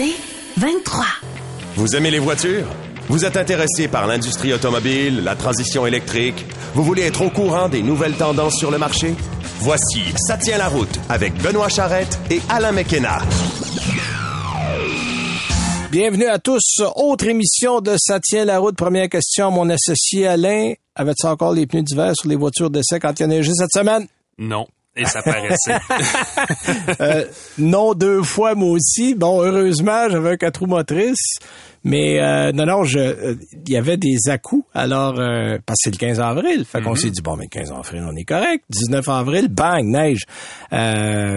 C'est 23. Vous aimez les voitures? Vous êtes intéressé par l'industrie automobile, la transition électrique? Vous voulez être au courant des nouvelles tendances sur le marché? Voici Ça tient la route avec Benoît Charrette et Alain McKenna. Bienvenue à tous. Autre émission de Ça tient la route. Première question, mon associé Alain. Avais-tu encore les pneus d'hiver sur les voitures d'essai quand il y en a neigé cette semaine? Non. Et ça paraissait. Euh, non, deux fois, moi aussi. Bon, heureusement, j'avais un quatre roues motrices. Mais euh, non, non, je, euh, il y avait des à-coups. Alors, euh, parce que c'est le 15 avril. Fait qu'on s'est dit, bon, mais 15 avril, on est correct. 19 avril, bang, neige.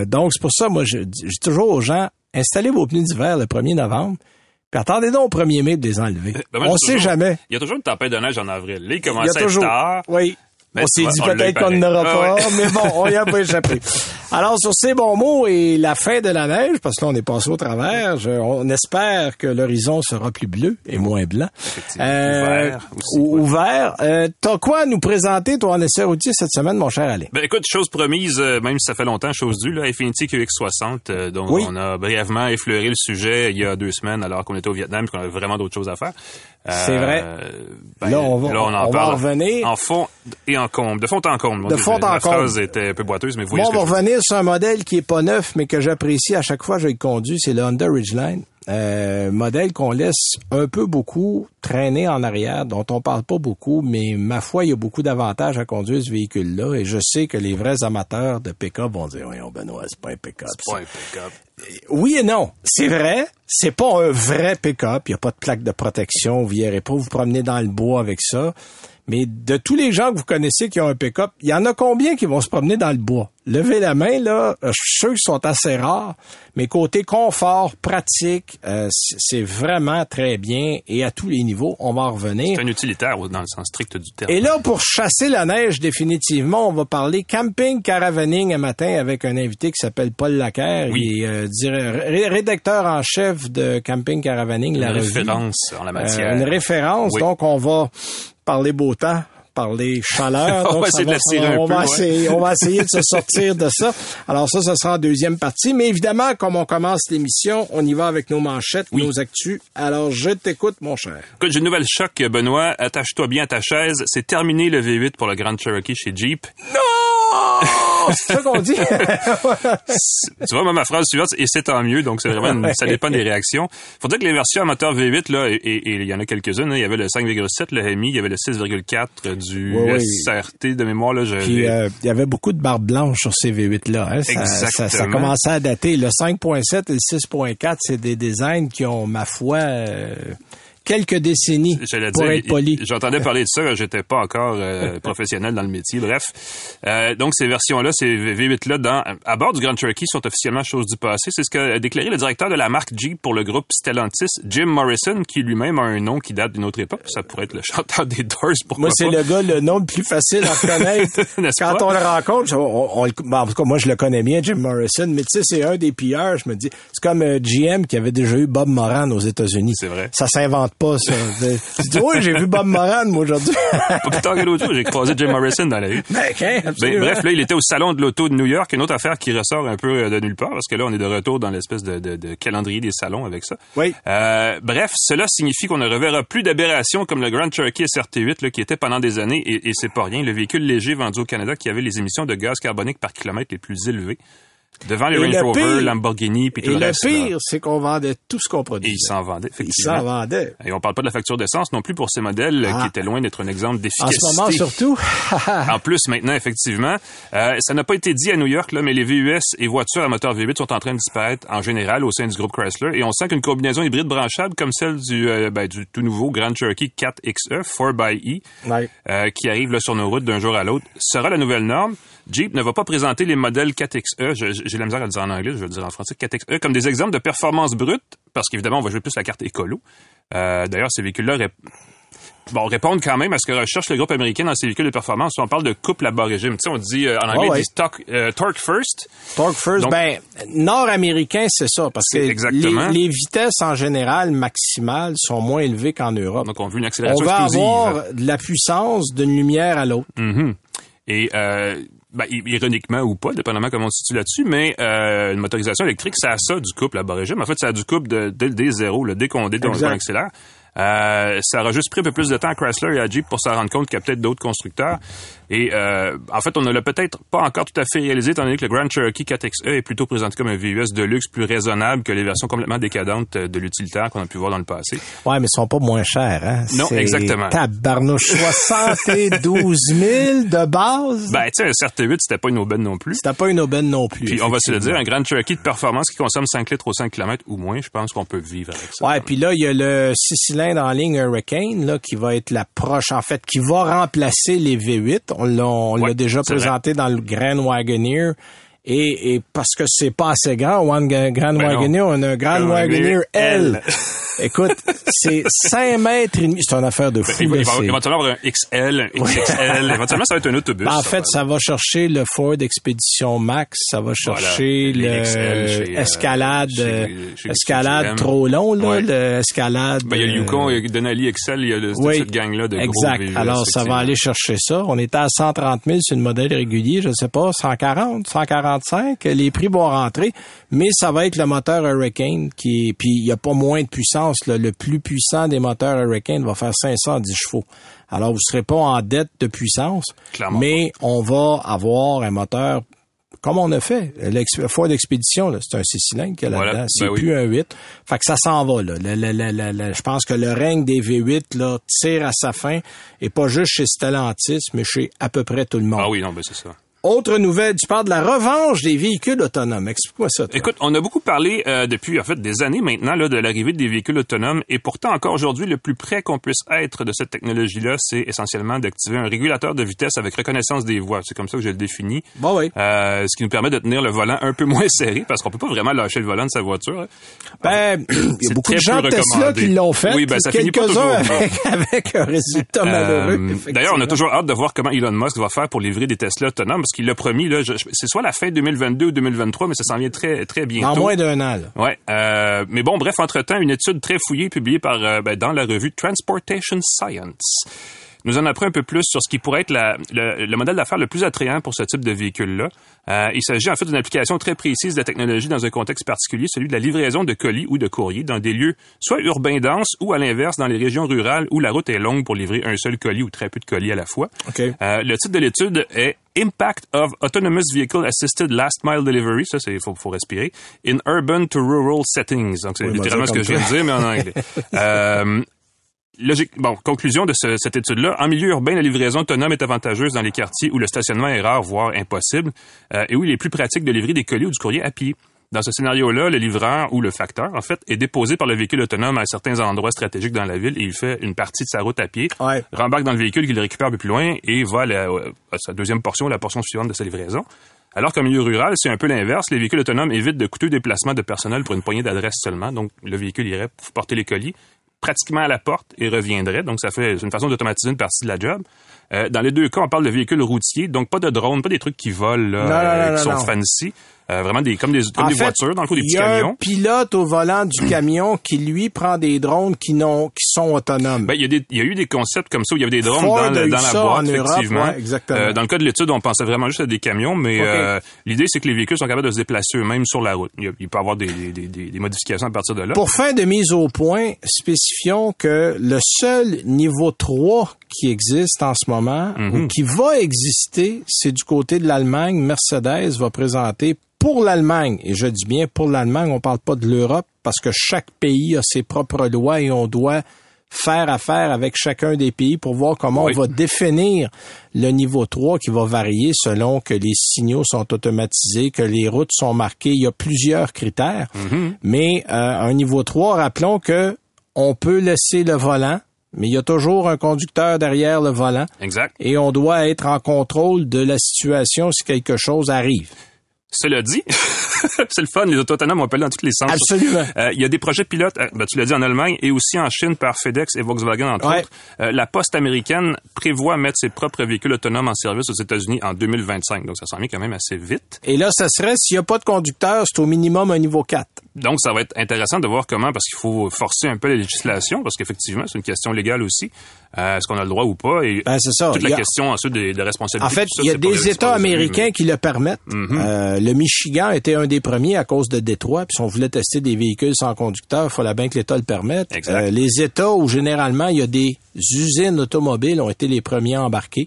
Donc, c'est pour ça, moi, je je dis toujours aux gens, installez vos pneus d'hiver le 1er novembre. Puis attendez donc au 1er mai de les enlever. Ben, moi, on sait toujours- jamais. Il y a toujours une tempête de neige en avril. Là, il commence à être tard. Oui. Mais on s'est dit peut-être qu'on n'aura Ah pas, ouais. mais bon, on y a pas échappé. Alors, sur ces bons mots et la fin de la neige, parce que là, on est passé au travers, je- on espère que l'horizon sera plus bleu et moins blanc. Euh, Ouvert aussi, ou- ouais. Ouvert. Euh, T'as quoi à nous présenter, toi, en essai routier cette semaine, mon cher Alain? Ben écoute, chose promise, euh, même si ça fait longtemps, chose due, là, Infinity QX60, euh, dont Oui. on a brièvement effleuré le sujet il y a deux semaines alors qu'on était au Vietnam et qu'on avait vraiment d'autres choses à faire. Euh, C'est vrai. ben, Là, on va- en on va parle revenir. En fond et en comble. De fond en comble. De fond en La comble. phrase était un peu boiteuse, mais vous voyez Bon, ce on que va veux dire. revenir sur un modèle qui est pas neuf, mais que j'apprécie à chaque fois que je le conduis, c'est le Honda Ridgeline. Euh, modèle qu'on laisse un peu beaucoup traîner en arrière, dont on parle pas beaucoup, mais ma foi, il y a beaucoup d'avantages à conduire ce véhicule-là, et je sais que les vrais amateurs de pick-up vont dire, voyons Benoît, c'est pas un pick-up. C'est pas un pick-up. Oui et non. C'est vrai. C'est pas un vrai pick-up. Il n'y a pas de plaque de protection. Vous n'irez pas vous promener dans le bois avec ça. Mais de tous les gens que vous connaissez qui ont un pick-up, il y en a combien qui vont se promener dans le bois? Levez la main, là. Euh, Je suis sûr qu'ils sont assez rares. Mais côté confort, pratique, euh, c'est vraiment très bien. Et à tous les niveaux, on va en revenir. C'est un utilitaire dans le sens strict du terme. Et là, pour chasser la neige définitivement, on va parler camping caravaning un matin avec un invité qui s'appelle Paul Lacaire. Oui. Il est euh, rédacteur en chef de camping caravaning, une la revue. référence en la Euh, matière. une référence. Oui. Donc, on va parler beau temps parler chaleur. On Donc, va ça essayer de la tirer un on peu, va ouais. essayer, on va essayer de se sortir de ça. Alors ça, ce sera en deuxième partie. Mais évidemment, comme on commence l'émission, on y va avec nos manchettes, nos actus. Alors, je t'écoute, mon cher. Écoute, j'ai une nouvelle choc, Benoît. Attache-toi bien à ta chaise. C'est terminé le V8 pour le Grand Cherokee chez Jeep. Non! C'est ça qu'on dit? tu vois, moi, ma phrase suivante, et c'est tant mieux, donc c'est vraiment, une- ça dépend des réactions. Faut dire que les versions à moteur V8, là, et, il y en a quelques-unes, hein. il y avait le 5,7, le Hemi, il y avait le 6,4 du Oui, oui. SRT de mémoire, là, je Puis euh, il y avait beaucoup de barbe blanche sur ces V8-là. Hein? Ça, ça, commençait à dater. Le 5.7 et le 6.4, c'est des designs qui ont, ma foi, euh, quelques décennies J'allais pour dire, être poli. J'entendais parler de ça, j'étais pas encore euh, professionnel dans le métier. Bref, Euh, donc ces versions-là, ces V8 là, dans à bord du Grand Cherokee sont officiellement chose du passé. C'est ce qu'a déclaré le directeur de la marque Jeep pour le groupe Stellantis, Jim Morrison, qui lui-même a un nom qui date d'une autre époque. Ça pourrait être le chanteur des Doors. Pourquoi Moi, c'est le gars, le nom le plus facile à reconnaître. Quand pas? on le rencontre, on, on le- ben, en tout cas, moi, je le connais bien, Jim Morrison, mais tu sais, c'est un des pilleurs. Je me dis, c'est comme euh, GM qui avait déjà eu Bob Moran aux États-Unis. C'est vrai. Ça s'invente pas, ça. tu dis, oui, j'ai vu Bob Moran, moi, aujourd'hui. Pas plus tard que l'autre jour, j'ai croisé Jim Morrison dans la rue. Ben, hein, Ben, bref, là, il était au salon de l'auto de New York, une autre affaire qui ressort un peu euh, de nulle part, parce que là, on est de retour dans l'espèce de, de- de calendrier des salons avec ça. Oui. Euh, bref, cela signifie qu'on ne reverra plus d'aberrations comme le Grand Cherokee SRT8, là, qui était pendant des années, et, et c'est pas rien, le véhicule léger vendu au Canada qui avait les émissions de gaz carbonique par kilomètre les plus élevées. Devant les Et Range le Rover, Lamborghini, puis tout Et le le reste. là. pire, c'est qu'on vendait tout ce qu'on Et produisait. ils s'en vendaient, Ils effectivement. s'en vendaient. Et on parle pas de la facture d'essence non plus pour ces modèles Ah. qui étaient loin d'être un exemple En d'efficacité. ce moment, surtout. En plus, maintenant, effectivement, euh, ça n'a pas été dit à New York, là, mais les VUS et voitures à moteur V8 sont en train de disparaître en général au sein du groupe Chrysler. Et on sent qu'une combinaison hybride branchable comme celle du, euh, ben, du tout nouveau Grand Cherokee 4XE, 4xE, Ouais. euh, qui arrive là, sur nos routes d'un jour à l'autre, sera la nouvelle norme. Jeep ne va pas présenter les modèles 4XE, je- j'ai la misère à le dire en anglais, je vais le dire en français, 4XE, comme des exemples de performance brute, parce qu'évidemment, on va jouer plus la carte écolo. Euh, D'ailleurs, ces véhicules-là rép- bon, répondent quand même à ce que recherche le groupe américain dans ces véhicules de performance. On parle de couple à bas régime. Tu sais, on dit, euh, en anglais, on ouais. dit euh, torque first. Torque first, Donc- ben, nord-américain, c'est ça, parce que exactement. les, les vitesses en général maximales sont moins élevées qu'en Europe. Donc, on veut une On accélération va explosive. avoir de la puissance d'une lumière à l'autre. Mhm. Et ben, ironiquement ou pas, dépendamment comment on se situe là-dessus, mais euh, une motorisation électrique, ça a ça du couple à bas régime. En fait, ça a du couple de, dès, dès zéro, là, dès qu'on dès qu'on accélère. Euh, ça aura juste pris un peu plus de temps à Chrysler et à Jeep pour s'en rendre compte qu'il y a peut-être d'autres constructeurs. Et euh, en fait, on ne l'a peut-être pas encore tout à fait réalisé, étant donné que le Grand Cherokee 4XE est plutôt présenté comme un VUS de luxe plus raisonnable que les versions complètement décadentes de l'utilitaire qu'on a pu voir dans le passé. Ouais, mais ils sont pas moins chers, hein? Non, exactement. Tabarnouche, 72 000 de base? Ben, tu sais, un CRT8, c'était pas une aubaine non plus. C'était pas une aubaine non plus. Puis on va se le dire, un Grand Cherokee de performance qui consomme 5 litres au 5 km ou moins, je pense qu'on peut vivre avec ça. Ouais, puis là, il y a le 6 cylindres en ligne Hurricane, là, qui va être la proche, en fait, qui va remplacer les V8. On l'a, on l'a déjà présenté dans le Grand Wagoneer. Et, et parce que c'est pas assez grand, One Grand Ben. Wagoneer, on a un Grand Wagoneer L. Écoute, c'est 5 mètres et demi. C'est une affaire de fou. Il va, il va éventuellement avoir un XL, un XXL. éventuellement, ça va être un autobus. Ben, en fait, ça va chercher le Ford Expedition Max, ça va chercher le chez, euh, escalade, chez- chez- escalade chez GM. trop long là, Ouais. le escalade. Ben, il y a le euh, Yukon, il y a Denali XL, il y a le, oui, cette gang-là de exact. gros VUS, Alors, ça va aller chercher ça. On était à 130 000 sur le modèle régulier, je sais pas, 140, 145. Les prix vont rentrer, mais ça va être le moteur Hurricane qui, puis il y a pas moins de puissance. là. Le plus puissant des moteurs Hurricane va faire 510 chevaux. Alors, vous serez pas en dette de puissance, Clairement mais on va avoir un moteur comme on a fait. Expedition, là, c'est un 6 cylindres qu'il y a Voilà, là-dedans. C'est ben oui. plus un 8. Fait que ça s'en va, là. Le- le- le- le- le- je pense que le règne des V8, là, tire à sa fin. Et pas juste chez Stellantis, mais chez à peu près tout le monde. Ah oui, non, ben c'est ça. Autre nouvelle, tu parles de la revanche des véhicules autonomes. Explique-moi ça, toi. Écoute, on a beaucoup parlé euh, depuis en fait des années maintenant là, de l'arrivée des véhicules autonomes et pourtant encore aujourd'hui le plus près qu'on puisse être de cette technologie-là, c'est essentiellement d'activer un régulateur de vitesse avec reconnaissance des voies. C'est comme ça que je le définis. Bon, oui. Euh, ce qui nous permet de tenir le volant un peu moins serré parce qu'on peut pas vraiment lâcher le volant de sa voiture. hein. Ben, il y a beaucoup de gens Tesla qui l'ont fait. Oui, ben, ça finit pas toujours avec, avec un résultat malheureux. Euh, D'ailleurs, on a toujours hâte de voir comment Elon Musk va faire pour livrer des Tesla autonomes qu'il l'a promis. Là, c'est soit la fin 2022 ou 2023, mais ça s'en vient très très bientôt. En moins d'un an, là. Ouais, euh, mais bon, bref, entre-temps, une étude très fouillée publiée par euh, ben, dans la revue Transportation Science nous en apprend un peu plus sur ce qui pourrait être la- le, le modèle d'affaires le plus attrayant pour ce type de véhicule-là. Euh, il s'agit en fait d'une application très précise de la technologie dans un contexte particulier, celui de la livraison de colis ou de courriers dans des lieux soit urbains denses ou à l'inverse dans les régions rurales où la route est longue pour livrer un seul colis ou très peu de colis à la fois. OK. Euh, le titre de l'étude est Impact of Autonomous Vehicle Assisted Last Mile Delivery, ça c'est faut, faut respirer, in urban to rural settings. Donc c'est Oui, littéralement ce que je viens de dire, mais en anglais. Euh, Logique. Bon, conclusion de ce- cette étude-là. En milieu urbain, la livraison autonome est avantageuse dans les quartiers où le stationnement est rare, voire impossible, euh, et où il est plus pratique de livrer des colis ou du courrier à pied. Dans ce scénario-là, le livreur ou le facteur, en fait, est déposé par le véhicule autonome à certains endroits stratégiques dans la ville et il fait une partie de sa route à pied, Ouais. rembarque dans le véhicule qu'il récupère un peu plus loin et va à, la- à sa deuxième portion, la portion suivante de sa livraison. Alors qu'en milieu rural, c'est un peu l'inverse. Les véhicules autonomes évitent de coûteux déplacements de personnel pour une poignée d'adresses seulement. Donc, le véhicule irait porter les colis pratiquement à la porte et reviendrait. Donc, ça fait une façon d'automatiser une partie de la job. Euh, dans les deux cas, on parle de véhicules routiers, donc pas de drones, pas des trucs qui volent, là, Non, non, euh, non, qui non, sont fancy. Euh, vraiment des comme des, comme En des fait, voitures, dans le fond, des Il petits y a un camions. pilote au volant du camion qui, lui, prend des drones qui, n'ont, qui sont autonomes. Ben, il y, a des- il y a eu des concepts comme ça où il y avait des drones Ford dans, le- la boîte, Europe, effectivement. ouais, exactement. Euh, dans le cas de l'étude, on pensait vraiment juste à des camions, mais euh, l'idée, c'est que les véhicules sont capables de se déplacer eux-mêmes sur la route. Il, y a- il peut y avoir des, des, des- des modifications à partir de là. Pour fin de mise au point, spécifions que le seul niveau 3 qui existe en ce moment, Mhm. ou qui va exister, c'est du côté de l'Allemagne. Mercedes va présenter pour l'Allemagne, et je dis bien pour l'Allemagne, on parle pas de l'Europe, parce que chaque pays a ses propres lois et on doit faire affaire avec chacun des pays pour voir comment Oui. on va définir le niveau 3 qui va varier selon que les signaux sont automatisés, que les routes sont marquées. Il y a plusieurs critères. Mais euh, un niveau 3, rappelons que on peut laisser le volant mais il y a toujours un conducteur derrière le volant. Exact. Et on doit être en contrôle de la situation si quelque chose arrive. Cela dit, c'est le fun, les auto autonomes, on appelle dans tous les sens. Absolument. Euh, il y a des projets pilotes, euh, ben, tu l'as dit, en Allemagne et aussi en Chine par FedEx et Volkswagen, entre Ouais. autres. Euh, la poste américaine prévoit mettre ses propres véhicules autonomes en service aux États-Unis en 2025. Donc, ça s'en vient quand même assez vite. Et là, ça serait, s'il n'y a pas de conducteur, c'est au minimum un niveau 4. Donc, ça va être intéressant de voir comment, parce qu'il faut forcer un peu la législation, parce qu'effectivement, c'est une question légale aussi. Euh, Est-ce qu'on a le droit ou pas? Et Ben, c'est ça. toute la a- question ensuite des, des responsabilités. En fait, il y a des États américains qui le permettent. Euh, le Michigan était un des premiers à cause de Détroit. Puis si on voulait tester des véhicules sans conducteur, il fallait bien que l'État le permette. Euh, les États où généralement il y a des usines automobiles ont été les premiers à embarquer.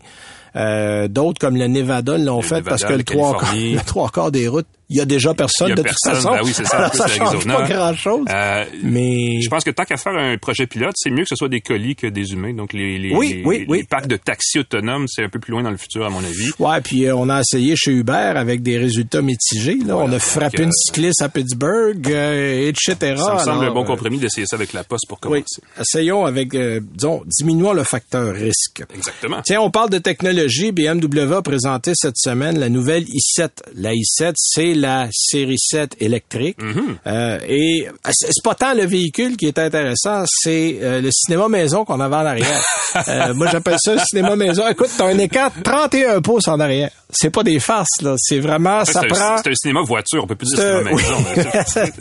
Euh, D'autres comme le Nevada l'ont fait Nevada, parce que le trois, quarts, le trois quarts des routes, il y a déjà personne a de personne, toute façon. ben oui, c'est ça, ça change pas grand-chose. Euh, mais Je pense que tant qu'à faire un projet pilote, c'est mieux que ce soit des colis que des humains. Donc, les, les, Oui, les- oui, les parcs de taxis autonomes, c'est un peu plus loin dans le futur, à mon avis. Ouais, puis euh, on a essayé chez Uber avec des résultats mitigés. Là. on a frappé une cycliste à Pittsburgh, euh, etc. Ça me semble Alors, un bon euh, compromis d'essayer ça avec la poste pour Oui, commencer. essayons avec, disons, diminuons le facteur risque. Exactement. Tiens, on parle de technologie. BMW a présenté cette semaine la nouvelle i7. La i7, c'est la série 7 électrique. Euh, et euh, c'est c'est pas tant le véhicule qui est intéressant, c'est euh, le cinéma maison qu'on avait en arrière. Moi, j'appelle ça le cinéma maison. Écoute, t'as un de 31 pouces en arrière. C'est pas des farces, là. C'est vraiment, ça c'est prend... un, c'est un cinéma voiture, on peut plus dire C'est un- cinéma maison. oui. mais c'est-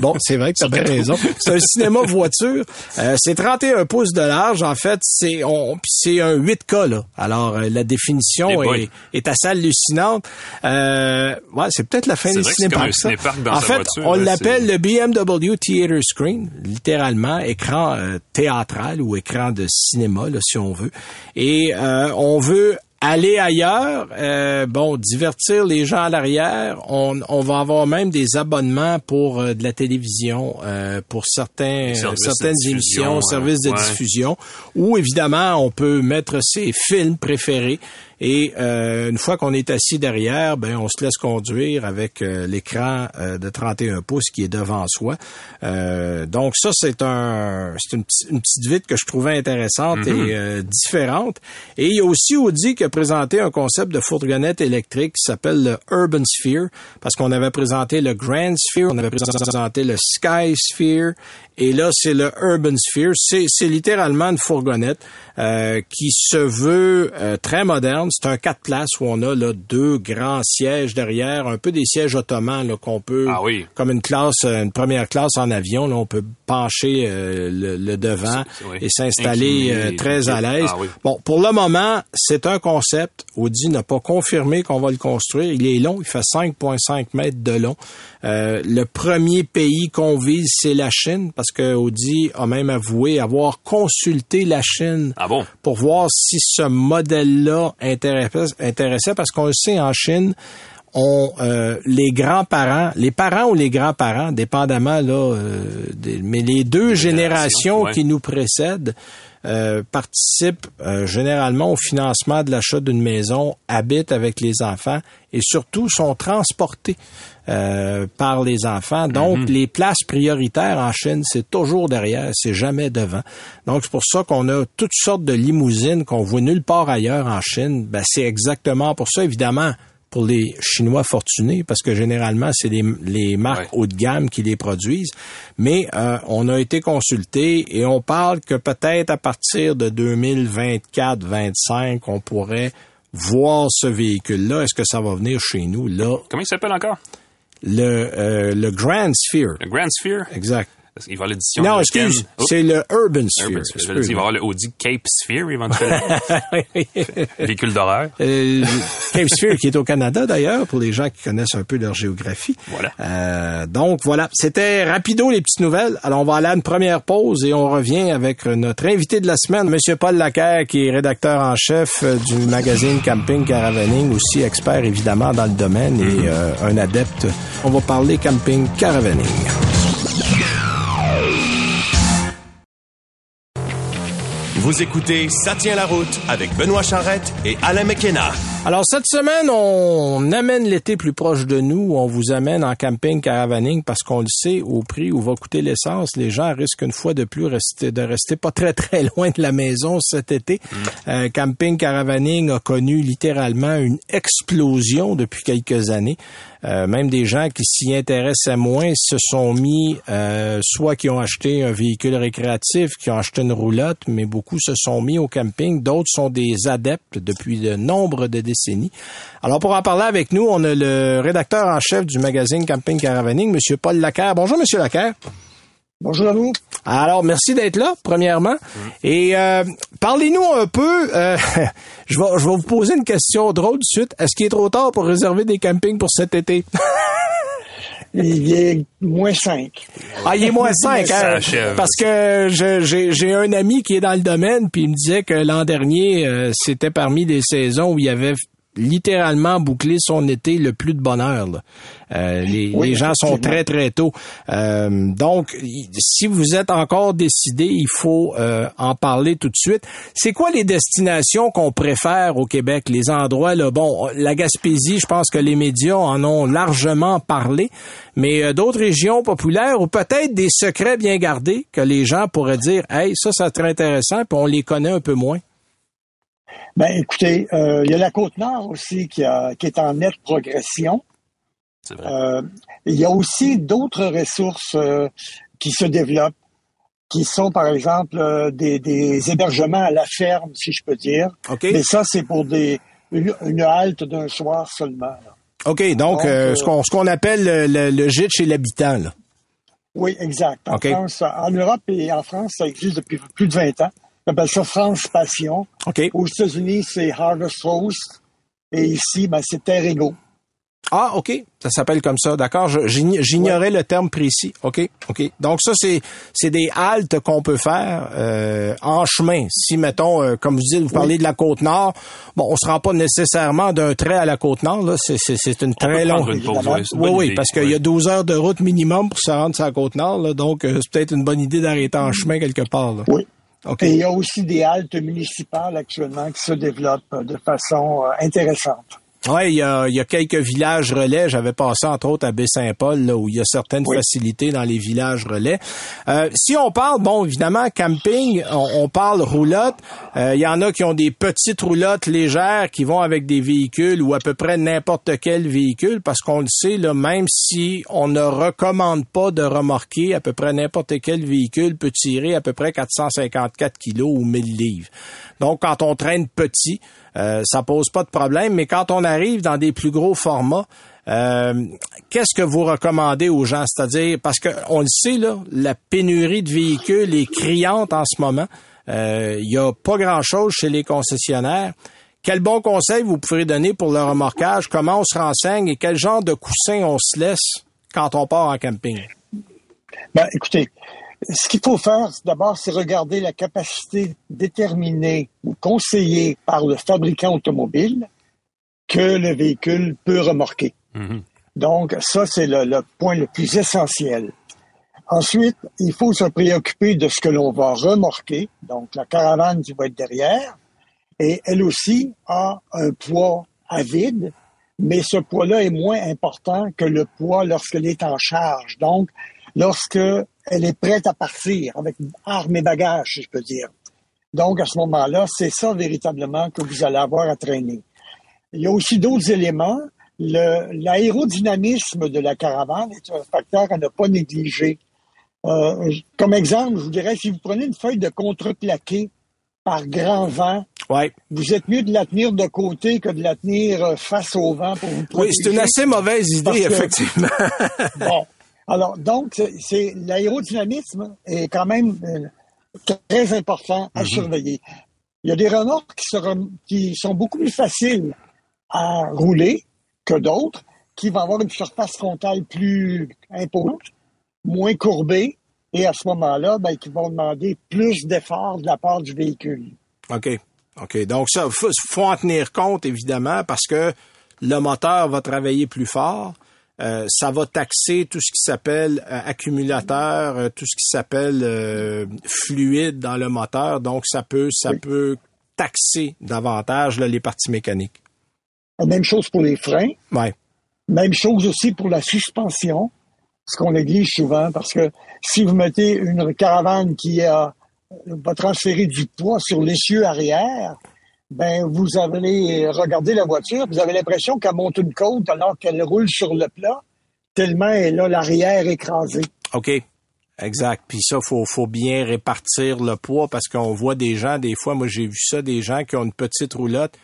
Bon, c'est vrai que tu as bien raison. C'est un cinéma voiture. Euh, c'est 31 pouces de large. En fait, c'est on, puis c'est un 8K là. Alors euh, la définition est, est assez hallucinante. Euh, ouais, c'est peut-être la fin des cinéparks. dans en fait, voiture, on l'appelle le BMW Theater Screen, littéralement écran euh, théâtral ou écran de cinéma là, si on veut. Et euh, on veut aller ailleurs, euh, bon, divertir les gens à l'arrière. On, on va avoir même des abonnements pour euh, de la télévision, euh, pour certains, certaines émissions, services de ouais. diffusion, où évidemment on peut mettre ses films préférés. Et euh, une fois qu'on est assis derrière, ben on se laisse conduire avec euh, l'écran euh, de 31 pouces qui est devant soi. Euh, donc ça c'est un c'est une, petite- une petite vite que je trouvais intéressante Mm-hmm. et euh, différente. Et il y a aussi Audi qui a présenté un concept de fourgonnette électrique qui s'appelle le Urban Sphere parce qu'on avait présenté le Grand Sphere, on avait présenté le Sky Sphere et là c'est le Urban Sphere. C'est c'est littéralement une fourgonnette euh, qui se veut euh, très moderne. C'est un quatre places où on a là deux grands sièges derrière, un peu des sièges ottomans là qu'on peut Ah oui. comme une classe, une première classe en avion. Là, on peut pencher euh, le, le devant oui. et s'installer euh, très à l'aise. Ah oui. Bon, pour le moment, c'est un concept. Audi n'a pas confirmé qu'on va le construire. Il est long, il fait 5,5 mètres de long. Euh, le premier pays qu'on vise, c'est la Chine, parce que Audi a même avoué avoir consulté la Chine Ah bon? pour voir si ce modèle-là intéressait, intéressait, parce qu'on le sait en Chine, on, euh, les grands-parents, les parents ou les grands-parents, dépendamment là, euh, des- mais les deux générations ouais. qui nous précèdent euh, participent euh, généralement au financement de l'achat d'une maison, habitent avec les enfants et surtout sont transportés euh, par les enfants. Donc, les places prioritaires en Chine, c'est toujours derrière, c'est jamais devant. Donc, c'est pour ça qu'on a toutes sortes de limousines qu'on voit nulle part ailleurs en Chine. Ben, c'est exactement pour ça, évidemment pour les Chinois fortunés, parce que généralement, c'est les, les marques Ouais. haut de gamme qui les produisent. Mais euh, on a été consulté et on parle que peut-être à partir de 2024-25, on pourrait voir ce véhicule-là. Est-ce que ça va venir chez nous? Là, Comment il s'appelle encore? Le, euh, le Grand Sphere. Le Grand Sphere? Exact. Parce qu'il va l'édition Non, excuse, c'est le Urban Sphere. Urban Sphere. Je veux dire, il va avoir le Audi Cape Sphere éventuellement. Véhicule d'horreur. Euh, Cape Sphere qui est au Canada d'ailleurs pour les gens qui connaissent un peu leur géographie. Voilà. Euh, donc voilà, c'était rapido les petites nouvelles. Alors on va aller à une première pause et on revient avec notre invité de la semaine, Monsieur Paul Lacaire, qui est rédacteur en chef euh, du magazine Camping Caravaning, aussi expert évidemment dans le domaine et euh, un adepte. On va parler camping caravaning. Vous écoutez Ça tient la route avec Benoît Charrette et Alain McKenna. Alors cette semaine, on amène l'été plus proche de nous. On vous amène en camping caravaning parce qu'on le sait, au prix où va coûter l'essence, les gens risquent une fois de plus rester, de rester pas très très loin de la maison cet été. Mm. Euh, camping caravaning a connu littéralement une explosion depuis quelques années. Euh, même des gens qui s'y intéressaient moins se sont mis, euh, soit qui ont acheté un véhicule récréatif, qui ont acheté une roulotte, mais beaucoup se sont mis au camping. D'autres sont des adeptes depuis de nombre de décennies. Alors pour en parler avec nous, on a le rédacteur en chef du magazine Camping Caravaning, Monsieur Paul Lacaire. Bonjour, Monsieur Lacaire. Bonjour à vous. Alors, merci d'être là, premièrement. Et euh, parlez-nous un peu, euh, je, vais, je vais vous poser une question drôle de suite. Est-ce qu'il est trop tard pour réserver des campings pour cet été? il est moins 5. Ah, il est moins 5, hein? Parce que j'ai un ami qui est dans le domaine, puis il me disait que l'an dernier, euh, c'était parmi les saisons où il y avait littéralement boucler son été le plus de bonheur. Euh, les, gens sont très très tôt. Euh, donc, si vous êtes encore décidé, il faut euh, en parler tout de suite. C'est quoi les destinations qu'on préfère au Québec, les endroits là Bon, la Gaspésie, je pense que les médias en ont largement parlé, mais d'autres régions populaires ou peut-être des secrets bien gardés que les gens pourraient dire, hey, ça, ça très intéressant, puis on les connaît un peu moins. Ben, écoutez, euh, il y a la côte nord aussi qui, qui est en nette progression. Vrai. Euh, il y a aussi d'autres ressources euh, qui se développent, qui sont par exemple des, des, hébergements à la ferme, si je peux dire. Mais ça, c'est pour des une, halte d'un soir seulement. OK, donc, ce qu'on ce qu'on appelle le, le, gîte chez l'habitant. Oui, exact. En, France, en Europe et en France, ça existe depuis plus de 20 ans. On appelle ça France Passion. Aux États-Unis, c'est Harvest Host. Et ici, ben, c'est Terrego. Ah, OK. Ça s'appelle comme ça. D'accord. J'ignorais le terme précis. OK. OK. Donc, ça, c'est, c'est des haltes qu'on peut faire euh, en chemin. Si, mettons, euh, comme vous dites, vous parlez de la Côte-Nord, bon, on se rend pas nécessairement d'un trait à la Côte-Nord. Là. C'est, c'est, c'est une très longue... oui, oui, parce qu'il y a 12 heures de route minimum pour se rendre sur la Côte-Nord. Donc, euh, c'est peut-être une bonne idée d'arrêter en chemin quelque part. Là. Oui. Et il y a aussi des haltes municipales actuellement qui se développent de façon euh, intéressante. Oui, il y a, y a, quelques villages relais. J'avais passé entre autres à Baie-Saint-Paul, où il y a certaines facilités dans les villages relais. Euh, si on parle, bon, évidemment, camping, on, parle roulotte. Euh, il y en a qui ont des petites roulottes légères qui vont avec des véhicules ou à peu près n'importe quel véhicule, parce qu'on le sait, là, même si on ne recommande pas de remorquer, à peu près n'importe quel véhicule peut tirer à peu près 454 kilos ou 1000 livres. Donc, quand on traîne petit, euh, ça pose pas de problème. Mais quand on arrive dans des plus gros formats, euh, qu'est-ce que vous recommandez aux gens? C'est-à-dire, parce qu'on le sait, là, la pénurie de véhicules est criante en ce moment. Il euh, n'y a pas grand-chose chez les concessionnaires. Quel bon conseil vous pouvez donner pour le remorquage? Comment on se renseigne et quel genre de coussin on se laisse quand on part en camping? Ben, écoutez, ce qu'il faut faire, d'abord, c'est regarder la capacité déterminée ou conseillée par le fabricant automobile que le véhicule peut remorquer. Mhm. Donc, ça, c'est le, point le plus essentiel. Ensuite, il faut se préoccuper de ce que l'on va remorquer, donc la caravane qui va être derrière, et elle aussi a un poids à vide, mais ce poids-là est moins important que le poids lorsqu'elle est en charge. Donc, lorsque elle est prête à partir avec armes et bagages, si je peux dire. Donc, à ce moment-là, c'est ça véritablement que vous allez avoir à traîner. Il y a aussi d'autres éléments. L'aérodynamisme de la caravane est un facteur à ne pas négliger. Euh, comme exemple, je vous dirais, si vous prenez une feuille de contreplaqué par grand vent, ouais. vous êtes mieux de la tenir de côté que de la tenir face au vent pour vous protéger. Oui, c'est une assez mauvaise idée, effectivement. bon, alors, donc, c'est l'aérodynamisme est quand même euh, très important à mhm. surveiller. Il y a des remorques qui, qui sont beaucoup plus faciles à rouler que d'autres, qui vont avoir une surface frontale plus imposante, moins courbée, et à ce moment-là, ben, qui vont demander plus d'efforts de la part du véhicule. OK. OK. Donc, ça, faut, faut en tenir compte, évidemment, parce que le moteur va travailler plus fort. Euh, ça va taxer tout ce qui s'appelle euh, accumulateur, euh, tout ce qui s'appelle fluide dans le moteur. Donc, ça peut, ça peut taxer davantage les parties mécaniques. La même chose pour les freins. Ouais. Même chose aussi pour la suspension, ce qu'on néglige souvent, parce que si vous mettez une caravane qui a, va transférer du poids sur l'essieu arrière, ben vous allez regarder la voiture, vous avez l'impression qu'elle monte une côte alors qu'elle roule sur le plat, tellement elle a l'arrière écrasé. OK. Exact. Puis ça, faut, faut bien répartir le poids parce qu'on voit des gens, des fois, moi j'ai vu ça, des gens qui ont une petite roulotte,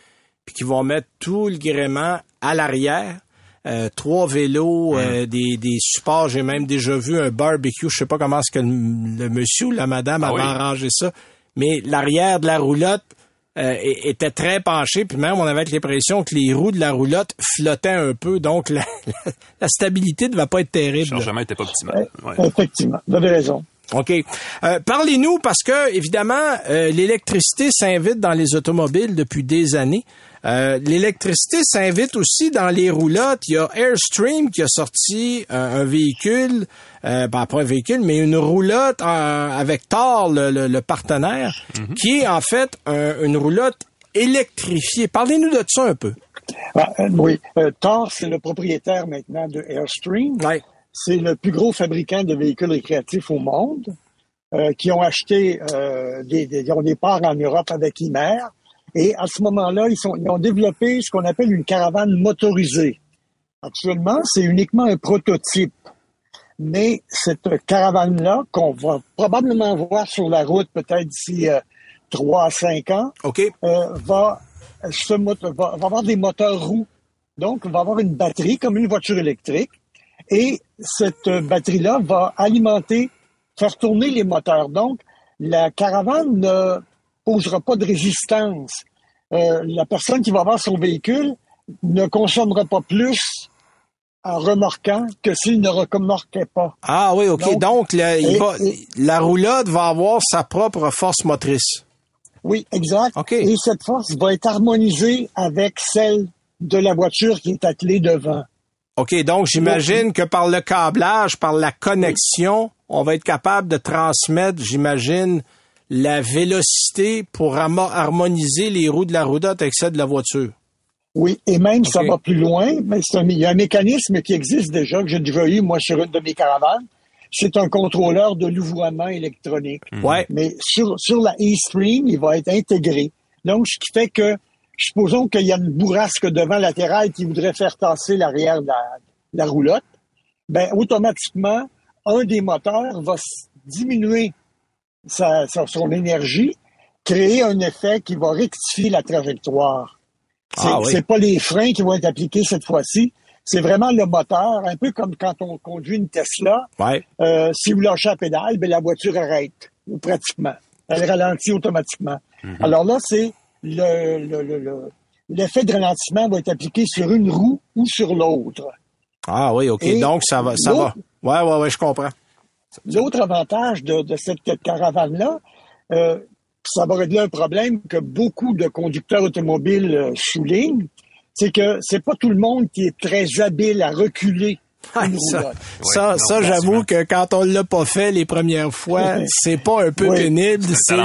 puis qui vont mettre tout le gréement à l'arrière. Euh, trois vélos, euh, des, des supports. J'ai même déjà vu un barbecue. Je sais pas comment est-ce que le, le monsieur ou la madame Ah avait oui. arrangé ça, mais l'arrière de la roulotte euh, était très penché, puis même on avait l'impression que les roues de la roulotte flottaient un peu, donc la, la, la stabilité ne va pas être Le terrible. chargement était pas optimal. Ouais. Effectivement, vous avez raison. OK. Euh, Parlez-nous parce que, évidemment, euh, l'électricité s'invite dans les automobiles depuis des années. Euh, l'électricité s'invite aussi dans les roulottes. Il y a Airstream qui a sorti euh, un véhicule, euh, ben, pas un véhicule, mais une roulotte euh, avec Thor, le, le- le partenaire, qui est en fait un- une roulotte électrifiée. Parlez-nous de ça un peu. Ah, euh, oui, euh, Thor, c'est le propriétaire maintenant de Airstream. Ouais. C'est le plus gros fabricant de véhicules récréatifs au monde, euh, qui ont acheté euh, des, des, ils ont des parts en Europe avec Imer. Et à ce moment-là, ils, sont, ils ont développé ce qu'on appelle une caravane motorisée. Actuellement, c'est uniquement un prototype. Mais cette caravane-là, qu'on va probablement voir sur la route peut-être d'ici euh, trois à cinq ans, euh, va avoir des moteurs roues. Donc, va avoir une batterie comme une voiture électrique. Et cette batterie-là va alimenter, faire tourner les moteurs. Donc, la caravane ne posera pas de résistance. Euh, la personne qui va avoir son véhicule ne consommera pas plus en remorquant que s'il ne remorquait pas. Ah oui, OK. Donc, Donc, la, il et- va- et- la roulotte va avoir sa propre force motrice. Oui, exact. OK. Et cette force va être harmonisée avec celle de la voiture qui est attelée devant. OK, donc j'imagine que par le câblage, par la connexion, on va être capable de transmettre, j'imagine, la vélocité pour harmoniser les roues de la roulotte avec celle de la voiture. Oui, et même ça va plus loin, mais un- il y a un mécanisme qui existe déjà, que j'ai déjà eu, moi, sur une de mes caravanes. C'est un contrôleur de louvoiement électronique. Ouais. Mais sur, sur la e-stream, il va être intégré. Donc, ce qui fait que, supposons qu'il y a une bourrasque devant latérale qui voudrait faire tasser l'arrière de la, la roulotte, ben, automatiquement, un des moteurs va diminuer sa, son énergie, créer un effet qui va rectifier la trajectoire. C'est Ah oui. pas les freins qui vont être appliqués cette fois-ci, c'est vraiment le moteur, un peu comme quand on conduit une Tesla. Ouais. Euh, si vous lâchez la pédale, ben, la voiture arrête, ou pratiquement. Elle ralentit automatiquement. Alors là, c'est le, le, le- le- l'effet de ralentissement va être appliqué sur une roue ou sur l'autre. Ah oui, OK. Et donc ça va, ça va. l'autre- Ouais, ouais, ouais, je comprends. L'autre avantage de, de cette caravane-là, euh, ça va régler un problème que beaucoup de conducteurs automobiles euh, soulignent, c'est que c'est pas tout le monde qui est très habile à reculer Ouais, ça, ça, ça, j'avoue que quand on l'a pas fait les premières fois, c'est pas un peu Oui. pénible, C'est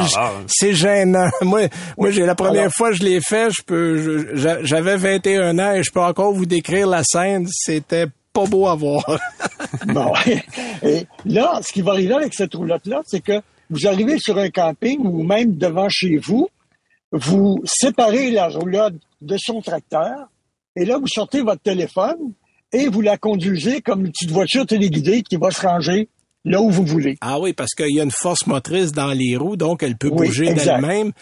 c'est gênant. Moi, moi, j'ai la première Alors- fois que je l'ai fait, je peux, j'avais 21 ans et je peux encore vous décrire la scène. C'était pas beau à voir. Bon. Et là, ce qui va arriver avec cette roulotte-là, c'est que vous arrivez sur un camping ou même devant chez vous, vous séparez la roulotte de son tracteur et là, vous sortez votre téléphone et vous la conduisez comme une petite voiture téléguidée qui va se ranger là où vous voulez. Ah oui, parce qu'il y a une force motrice dans les roues, donc elle peut Oui, bouger d'elle-même.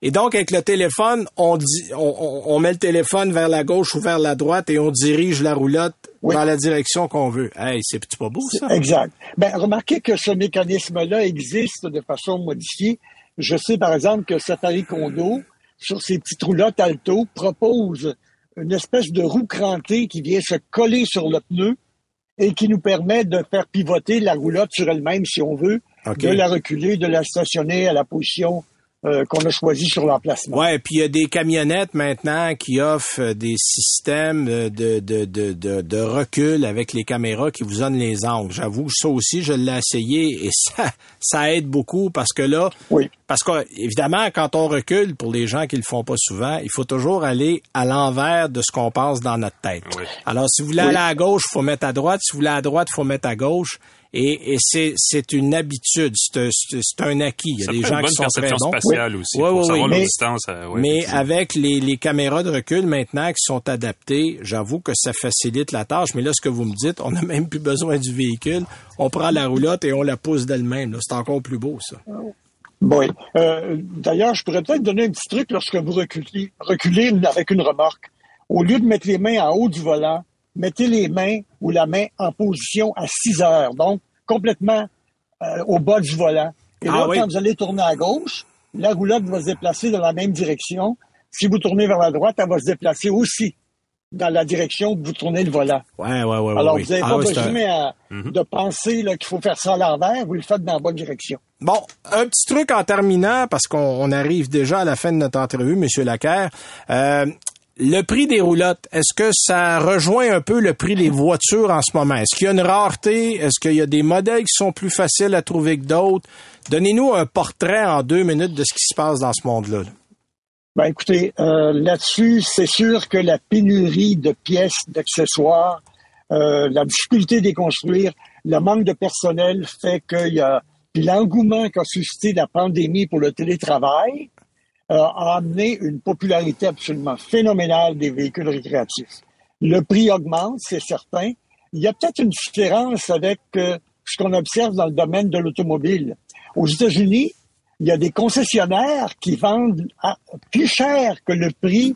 Et donc, avec le téléphone, on, dit, on, on- on met le téléphone vers la gauche ou vers la droite et on dirige la roulotte Oui. dans la direction qu'on veut. Hey, c'est c'est pas beau, ça? Exact. Ben, remarquez que ce mécanisme-là existe de façon modifiée. Je sais, par exemple, que Safari Condo, sur ses petites roulottes Alto, propose une espèce de roue crantée qui vient se coller sur le pneu et qui nous permet de faire pivoter la roulotte sur elle-même, si on veut, de la reculer, de la stationner à la position euh, qu'on a choisi sur l'emplacement. Ouais, puis il y a des camionnettes maintenant qui offrent euh, des systèmes de, de, de, de, de recul avec les caméras qui vous donnent les angles. J'avoue, ça aussi, je l'ai essayé et ça, ça aide beaucoup parce que là, Oui. parce que évidemment, quand on recule, pour les gens qui le font pas souvent, il faut toujours aller à l'envers de ce qu'on pense dans notre tête. Oui. Alors, si vous voulez Oui. aller à gauche, faut mettre à droite. Si vous voulez à droite, faut mettre à gauche. Et, et c'est, c'est une habitude, c'est, un- c'est c'est un acquis. Il y a Ça des gens qui sont très perception bons. spatiale aussi Oui, pour oui, savoir oui, la mais- distance. ouais, Mais avec les, les caméras de recul maintenant qui sont adaptées, j'avoue que ça facilite la tâche. Mais là, ce que vous me dites, on n'a même plus besoin du véhicule. On prend la roulotte et on la pousse d'elle-même. C'est encore plus beau, ça. Oui. Euh, D'ailleurs, je pourrais peut-être donner un petit truc lorsque vous reculez, reculez avec une remorque. Au lieu de mettre les mains en haut du volant, mettez les mains ou la main en position à 6 heures, donc complètement euh, au bas du volant. Et Ah là, oui. quand vous allez tourner à gauche, la roulotte va se déplacer dans la même direction. Si vous tournez vers la droite, elle va se déplacer aussi dans la direction que vous tournez le volant. Ouais, ouais, ouais. Alors, oui. vous n'avez Ah pas oui, besoin un- à- de penser qu'il faut faire ça à l'envers, vous le faites dans la bonne direction. Bon, un petit truc en terminant, parce qu'on on arrive déjà à la fin de notre entrevue, Monsieur Lacaire. Euh, le prix des roulottes, est-ce que ça rejoint un peu le prix des voitures en ce moment? Est-ce qu'il y a une rareté? Est-ce qu'il y a des modèles qui sont plus faciles à trouver que d'autres? Donnez-nous un portrait en deux minutes de ce qui se passe dans ce monde-là. là. Ben écoutez, euh, là-dessus, c'est sûr que la pénurie de pièces, d'accessoires, euh, la difficulté de construire, le manque de personnel fait qu'il y a l'engouement qu'a suscité la pandémie pour le télétravail a amené une popularité absolument phénoménale des véhicules récréatifs. Le prix augmente, c'est certain. Il y a peut-être une différence avec euh, ce qu'on observe dans le domaine de l'automobile. Aux États-Unis, il y a des concessionnaires qui vendent à- plus cher que le prix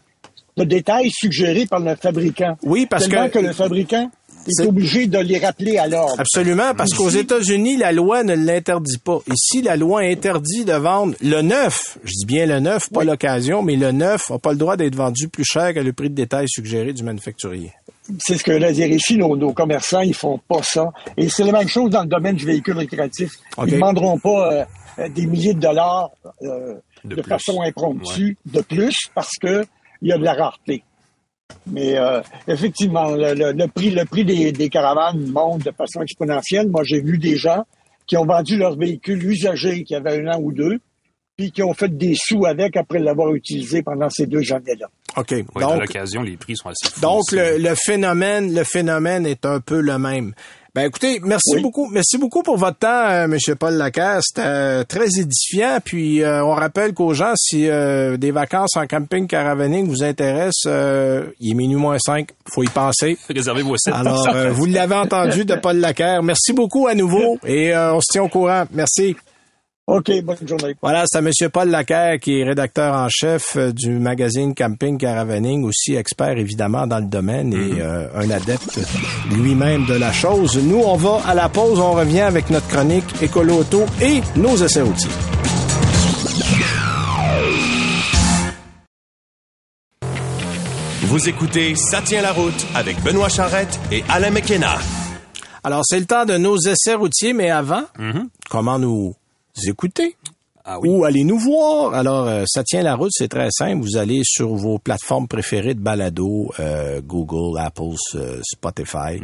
de détail suggéré par le fabricant. Oui, parce Tellement que- que le fabricant est obligé de les rappeler à l'ordre. Absolument, parce qu'aux États-Unis, la loi ne l'interdit pas. Ici, la loi interdit de vendre le neuf. Je dis bien le neuf, pas l'occasion, mais le neuf n'a pas le droit d'être vendu plus cher que le prix de détail suggéré du manufacturier. C'est ce que dire ici, nos, nos commerçants, ils font pas ça. Et c'est la même chose dans le domaine du véhicule récréatif. Ils ne demanderont pas euh, des milliers de dollars euh, De façon impromptue de plus parce que il y a de la rareté. Mais euh, effectivement, le, le- le prix, le prix des, des caravanes monte de façon exponentielle. Moi, j'ai vu des gens qui ont vendu leurs véhicules usagés qui avaient un an ou deux, puis qui ont fait des sous avec après l'avoir utilisé pendant ces deux années-là. OK. Ouais, donc, l'occasion, les prix sont assez fous donc le phénomène, le phénomène est un peu le même. Ben écoutez, merci Oui. beaucoup, merci beaucoup pour votre temps, euh, Monsieur Paul Lacaire. C'était euh, très édifiant. Puis euh, on rappelle qu'aux gens, si euh, des vacances en camping caravaning vous intéressent, euh, il est minuit moins cinq, faut y penser. Réservez vos sites. Alors, euh, vous l'avez entendu de Paul Lacaire. Merci beaucoup à nouveau et euh, on se tient au courant. Merci. OK, bonne journée. Voilà, c'est M. Paul Lacaire qui est rédacteur en chef euh, du magazine Camping Caravaning, aussi expert évidemment dans le domaine et euh, un adepte lui-même de la chose. Nous, on va à la pause, on revient avec notre chronique Écolo Auto et nos essais routiers. Vous écoutez Ça tient la route avec Benoît Charrette et Alain McKenna. Alors, c'est le temps de nos essais routiers, mais avant, comment nous écouter? Ah oui. Ou allez nous voir. Alors, euh, ça tient la route, c'est très simple. Vous allez sur vos plateformes préférées de balado, euh, Google, Apple, euh, Spotify.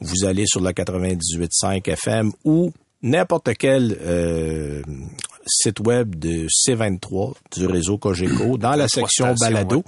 Vous allez sur le 98.5 FM ou n'importe quel euh, site web de C23 du réseau Cogeco dans la section balado. ouais.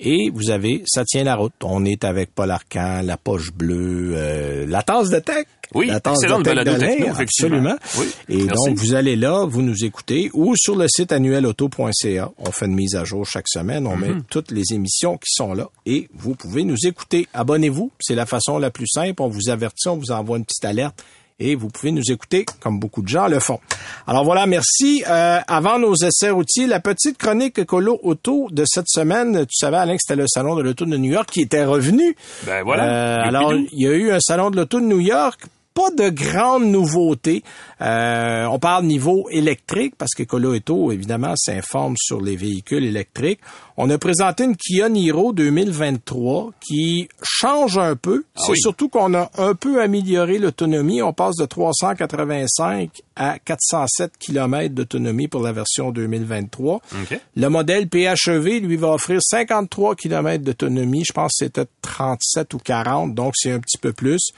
Et vous avez Ça tient la route. On est avec Paul Arcan, La Poche Bleue, euh, La Tasse de Tech. Oui, la tasse de tech balado techno. Absolument. Oui, Et merci. donc, vous allez là, vous nous écoutez, ou sur le site annuelauto.ca. On fait une mise à jour chaque semaine. On Mhm. met toutes les émissions qui sont là et vous pouvez nous écouter. Abonnez-vous. C'est la façon la plus simple. On vous avertit, on vous envoie une petite alerte et vous pouvez nous écouter comme beaucoup de gens le font. Alors voilà, merci. Euh, avant nos essais routiers, la petite chronique écolo auto de cette semaine, tu savais Alain que c'était le salon de l'auto de New York qui était revenu. Ben voilà. Euh, alors, il y a eu un salon de l'auto de New York pas de grandes nouveautés. Euh, on parle niveau électrique parce que Coloeto, évidemment, s'informe sur les véhicules électriques. On a présenté une Kia Niro 2023 qui change un peu. Ah C'est oui. surtout qu'on a un peu amélioré l'autonomie. On passe de 385 à 407 km d'autonomie pour la version 2023. OK. Le modèle PHEV, lui, va offrir 53 km d'autonomie. Je pense que c'était 37 ou 40, donc c'est un petit peu plus.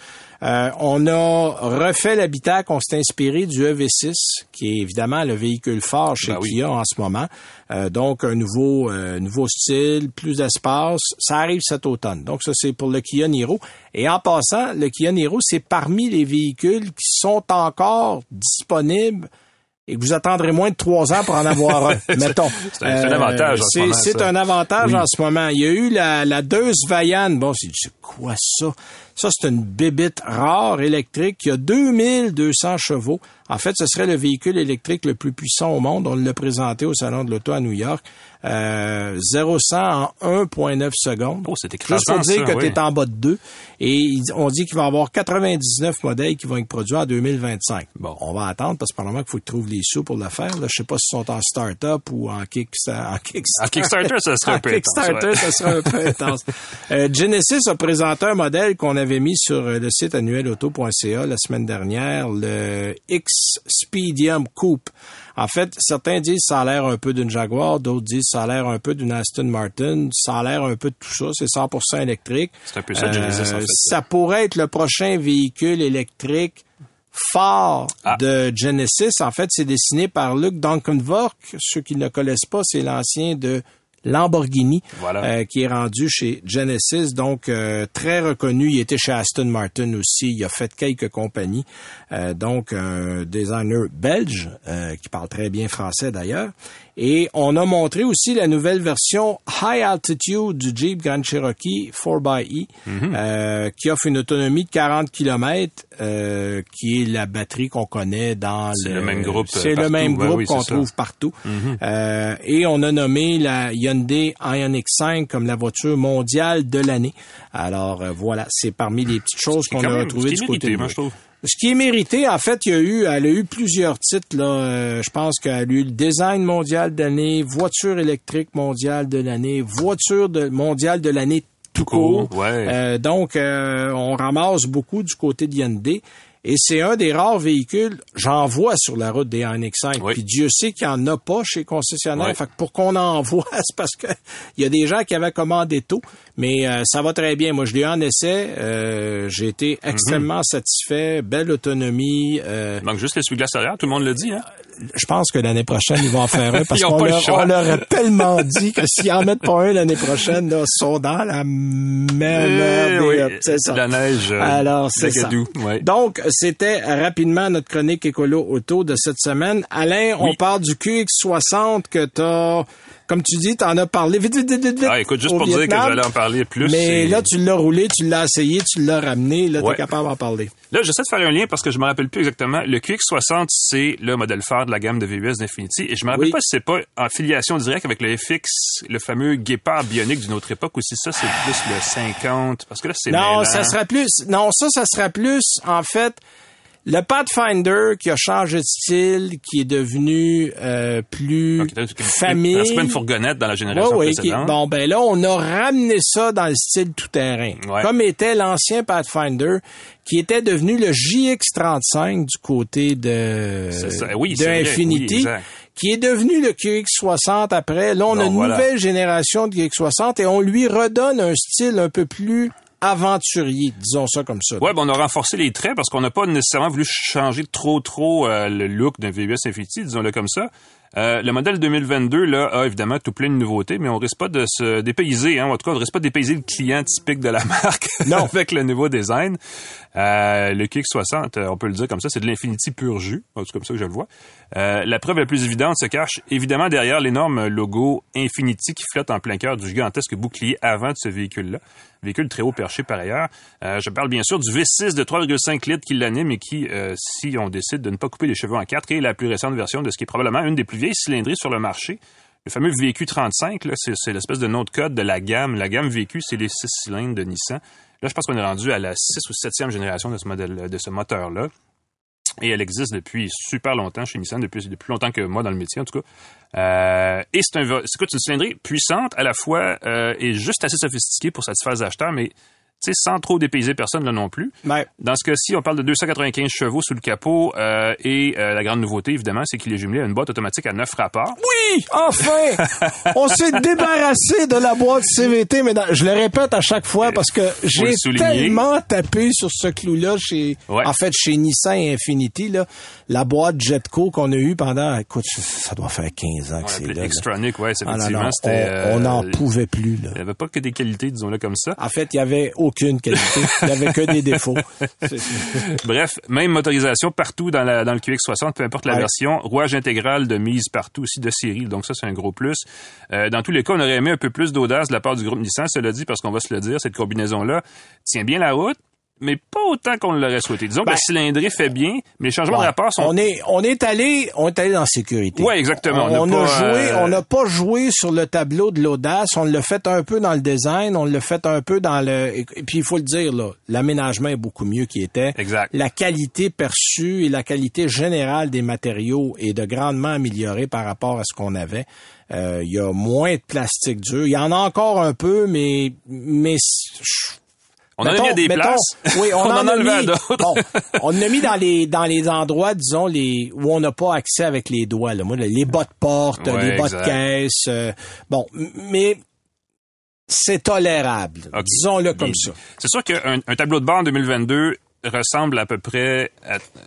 Euh, on a refait l'habitacle, on s'est inspiré du EV6, qui est évidemment le véhicule phare chez Ben oui. Kia en ce moment. Euh, donc, un nouveau, euh, nouveau style, plus d'espace. Ça arrive cet automne. Donc, ça, c'est pour le Kia Niro. Et en passant, le Kia Niro, c'est parmi les véhicules qui sont encore disponibles et que vous attendrez moins de trois ans pour en avoir un, mettons. c'est un- un avantage en ce c'est- moment, C'est un avantage Oui. en ce moment. Il y a eu la, la Deux Vaillane. Bon, c'est c'est quoi ça? Ça, c'est une bébite rare électrique qui a 2200 chevaux. En fait, ce serait le véhicule électrique le plus puissant au monde. On l'a présenté au Salon de l'Auto à New York. Euh, 0 100 en 1,9 secondes. Oh, c'est Juste pour dire ça, que oui. tu es en bas de 2. Et on dit qu'il va y avoir 99 modèles qui vont être produits en 2025. Bon. On va attendre parce que probablement qu'il faut qu'ils trouvent les sous pour le faire. Là, je sais pas s'ils sont en start-up ou en, kick, en Kickstarter. En Kickstarter, ça serait un peu intense, Kickstarter, ouais. ça serait un peu intense. Euh, Genesis a présenté un modèle qu'on avait mis sur euh, le site annuelauto.ca la semaine dernière, le X Speedium Coupe. En fait, certains disent ça a l'air un peu d'une Jaguar, d'autres disent ça a l'air un peu d'une Aston Martin, ça a l'air un peu de tout ça, c'est 100% électrique. C'est un peu ça, en fait. Ça pourrait être le prochain véhicule électrique phare Ah. de Genesis. En fait, c'est dessiné par Luc Duncanvork. Ceux qui ne le connaissent pas, c'est l'ancien de Lamborghini Voilà. euh, qui est rendu chez Genesis, donc euh, très reconnu. Il était chez Aston Martin aussi. Il a fait quelques compagnies. Euh, donc un designer belge euh, qui parle très bien français d'ailleurs. Et on a montré aussi la nouvelle version High Altitude du Jeep Grand Cherokee 4xE euh, qui offre une autonomie de 40 km euh, qui est la batterie qu'on connaît dans C'est le même groupe, euh, C'est le même groupe oui, qu'on ça. trouve partout. Euh, et on a nommé la Hyundai Ioniq 5 comme la voiture mondiale de l'année. Alors euh, voilà, c'est parmi les petites choses qu'on a retrouvées du côté de moi, je trouve. Ce qui est mérité, en fait, il y a eu, elle a eu plusieurs titres. Là, Euh, je pense qu'elle a eu le design mondial de l'année, voiture électrique mondiale de l'année, voiture de, mondiale de l'année tout court. court, ouais. Euh, donc, euh, on ramasse beaucoup du côté de Hyundai. Et c'est un des rares véhicules, j'en vois sur la route des Ioniq 5. Oui. Puis Dieu sait qu'il n'y en a pas chez les concessionnaires. Oui. Fait que pour qu'on en voit, c'est parce que il y a des gens qui avaient commandé tôt. Mais euh, ça va très bien. Moi, je l'ai eu en essai. Euh, J'ai été Mhm. extrêmement satisfait. Belle autonomie. Euh, Il manque juste l'essuie-glace arrière, tout le monde le dit, hein? je pense que l'année prochaine, ils vont en faire un parce qu'on le leur, on leur a tellement dit que s'ils en mettent pas un l'année prochaine, là, ils sont dans la même Eh oui, c'est ça. la neige, euh, Alors, c'est ça. Ouais. Donc, c'était rapidement notre chronique écolo auto de cette semaine. Alain, on parle du QX60 que t'as, comme tu dis, t'en as parlé vite, vite, vite, vite, Ah, écoute, juste au pour dire que j'allais en parler plus. Mais là, tu l'as roulé, tu l'as essayé, tu l'as ramené, là, Ouais. t'es capable d'en parler. Là, j'essaie de faire un lien parce que je me rappelle plus exactement. Le QX60, c'est le modèle phare de la gamme de VUS d'Infinity. Et je me rappelle Oui. pas si c'est pas en filiation directe avec le FX, le fameux guépard bionique d'une autre époque, ou si ça, c'est plus le 50. Parce que là, c'est Non, mêlant. ça sera plus. Non, ça, ça sera plus, en fait, le Pathfinder qui a changé de style, qui est devenu euh, plus Ok, t'as- t'as- famille. C'est pas une fourgonnette dans la génération ouais, qui- précédente. bon, ben là, on a ramené ça dans le style tout-terrain. Ouais. Comme était l'ancien Pathfinder, qui était devenu le JX35 du côté de. Oui, de vrai. Infinity. Oui, qui est devenu le QX60 après. Là, on a une voilà. nouvelle génération de QX60 et on lui redonne un style un peu plus aventurier, disons ça comme ça. Ouais, ben on a renforcé les traits parce qu'on n'a pas nécessairement voulu changer trop trop euh, le look d'un VUS Infinity, disons-le comme ça. Euh, le modèle 2022 là a évidemment tout plein de nouveautés, mais on risque pas de se dépayser. Hein. En tout cas, on risque pas de dépayser le client typique de la marque Non. avec le nouveau design. Euh, le QX60, euh, on peut le dire comme ça, c'est de l'Infinity pur jus. C'est comme ça que je le vois. Euh, la preuve la plus évidente se cache évidemment derrière l'énorme logo Infinity qui flotte en plein cœur du gigantesque bouclier avant de ce véhicule-là. Véhicule très haut perché par ailleurs. Euh, je parle bien sûr du V6 de 3,5 litres qui l'anime et qui, si on décide de ne pas couper les cheveux en quatre, est la plus récente version de ce qui est probablement une des plus cylindrées sur le marché. Le fameux VQ35, là, c'est, l'espèce de nom de code de la gamme. La gamme VQ, c'est les six cylindres de Nissan. Là, je pense qu'on est rendu à la 6 ou 7e génération de ce modèle, de ce moteur-là. Et elle existe depuis super longtemps chez Nissan, depuis, depuis plus longtemps que moi dans le métier en tout cas. Euh, et c'est une cylindrée puissante à la fois euh, et juste assez sophistiquée pour satisfaire les acheteurs, mais sans trop dépayser personne là non plus. Dans ce cas-ci, on parle de 295 chevaux sous le capot euh, et euh, la grande nouveauté, évidemment, c'est qu'il est jumelé à une boîte automatique à 9 rapports. Oui! Enfin! on s'est débarrassé de la boîte CVT, mais je le répète à chaque fois parce que j'ai tellement tapé sur ce clou-là chez, en fait, chez Nissan et Infinity, là, la boîte Jetco qu'on a eue pendant, écoute, ça doit faire 15 ans que c'est là. Extronic, ouais, ah, effectivement, On n'en euh, pouvait plus, là. Il n'y avait pas que des qualités, disons-le comme ça. En fait, il y avait aucune qualité. Il que des défauts. Bref, même motorisation partout dans, la, dans le QX60, peu importe la version. Rouage intégral de mise partout aussi de série. Donc ça, c'est un gros plus. Euh, dans tous les cas, on aurait aimé un peu plus d'audace de la part du groupe Nissan. Cela dit, parce qu'on va se le dire, cette combinaison-là tient bien la route mais pas autant qu'on l'aurait souhaité. Disons que la ben, cylindrée fait bien, mais les changements de rapport sont... On est, on est allé, on est allé dans la sécurité. Oui, exactement. On, a, joué, euh, on n'a pas joué sur le tableau de l'audace. On l'a fait un peu dans le design, on l'a fait un peu dans le, et puis il faut le dire, là, l'aménagement est beaucoup mieux qu'il était. Exact. La qualité perçue et la qualité générale des matériaux est de grandement améliorée par rapport à ce qu'on avait. Euh, il y a moins de plastique dur. Il y en a encore un peu, mais, mais on en a mis à des places. Oui, on, en, a mis, à d'autres. on a mis dans les dans les endroits, disons, les où on n'a pas accès avec les doigts. Là. Moi, les bas de porte, les bas de caisse. Euh, bon, mais c'est tolérable. Disons-le comme ça. C'est sûr qu'un un tableau de bord en 2022 ressemblent à peu près,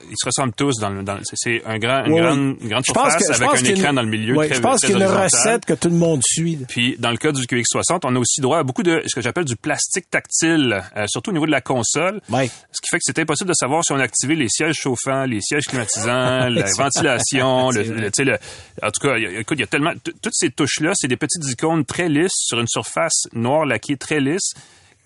ils se ressemblent tous dans le, dans, c'est un grand, une, grande, une grande surface avec un écran dans le milieu. Oui, je pense qu'il y a une recette que tout le monde suit. Puis dans le cas du QX60, on a aussi droit à beaucoup de ce que j'appelle du plastique tactile, euh, surtout au niveau de la console. Oui. Ce qui fait que c'est impossible de savoir si on a activé les sièges chauffants, les sièges climatisants, la ventilation, le, le, le, en tout cas, écoute, il y a tellement, toutes ces touches là, c'est des petites icônes très lisses sur une surface noire laquée très lisse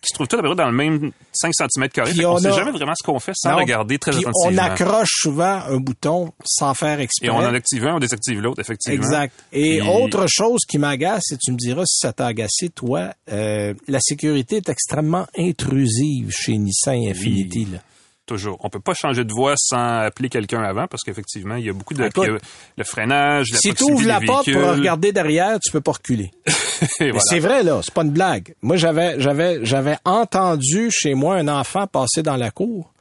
qui se trouvent tous à peu près dans le même 5 cm carré. On ne sait jamais vraiment ce qu'on fait sans regarder très attentivement. On accroche souvent un bouton sans faire exprès. Et on en active un, on désactive l'autre, effectivement. Exact. Et autre chose qui m'agace, et tu me diras si ça t'a agacé, toi, euh, la sécurité est extrêmement intrusive chez Nissan Infinity. Là. Toujours. On peut pas changer de voie sans appeler quelqu'un avant parce qu'effectivement, il y a beaucoup de le freinage, la Si tu ouvres la porte pour regarder derrière, tu peux pas reculer. C'est vrai là, c'est pas une blague. Moi j'avais j'avais j'avais entendu chez moi un enfant passer dans la cour,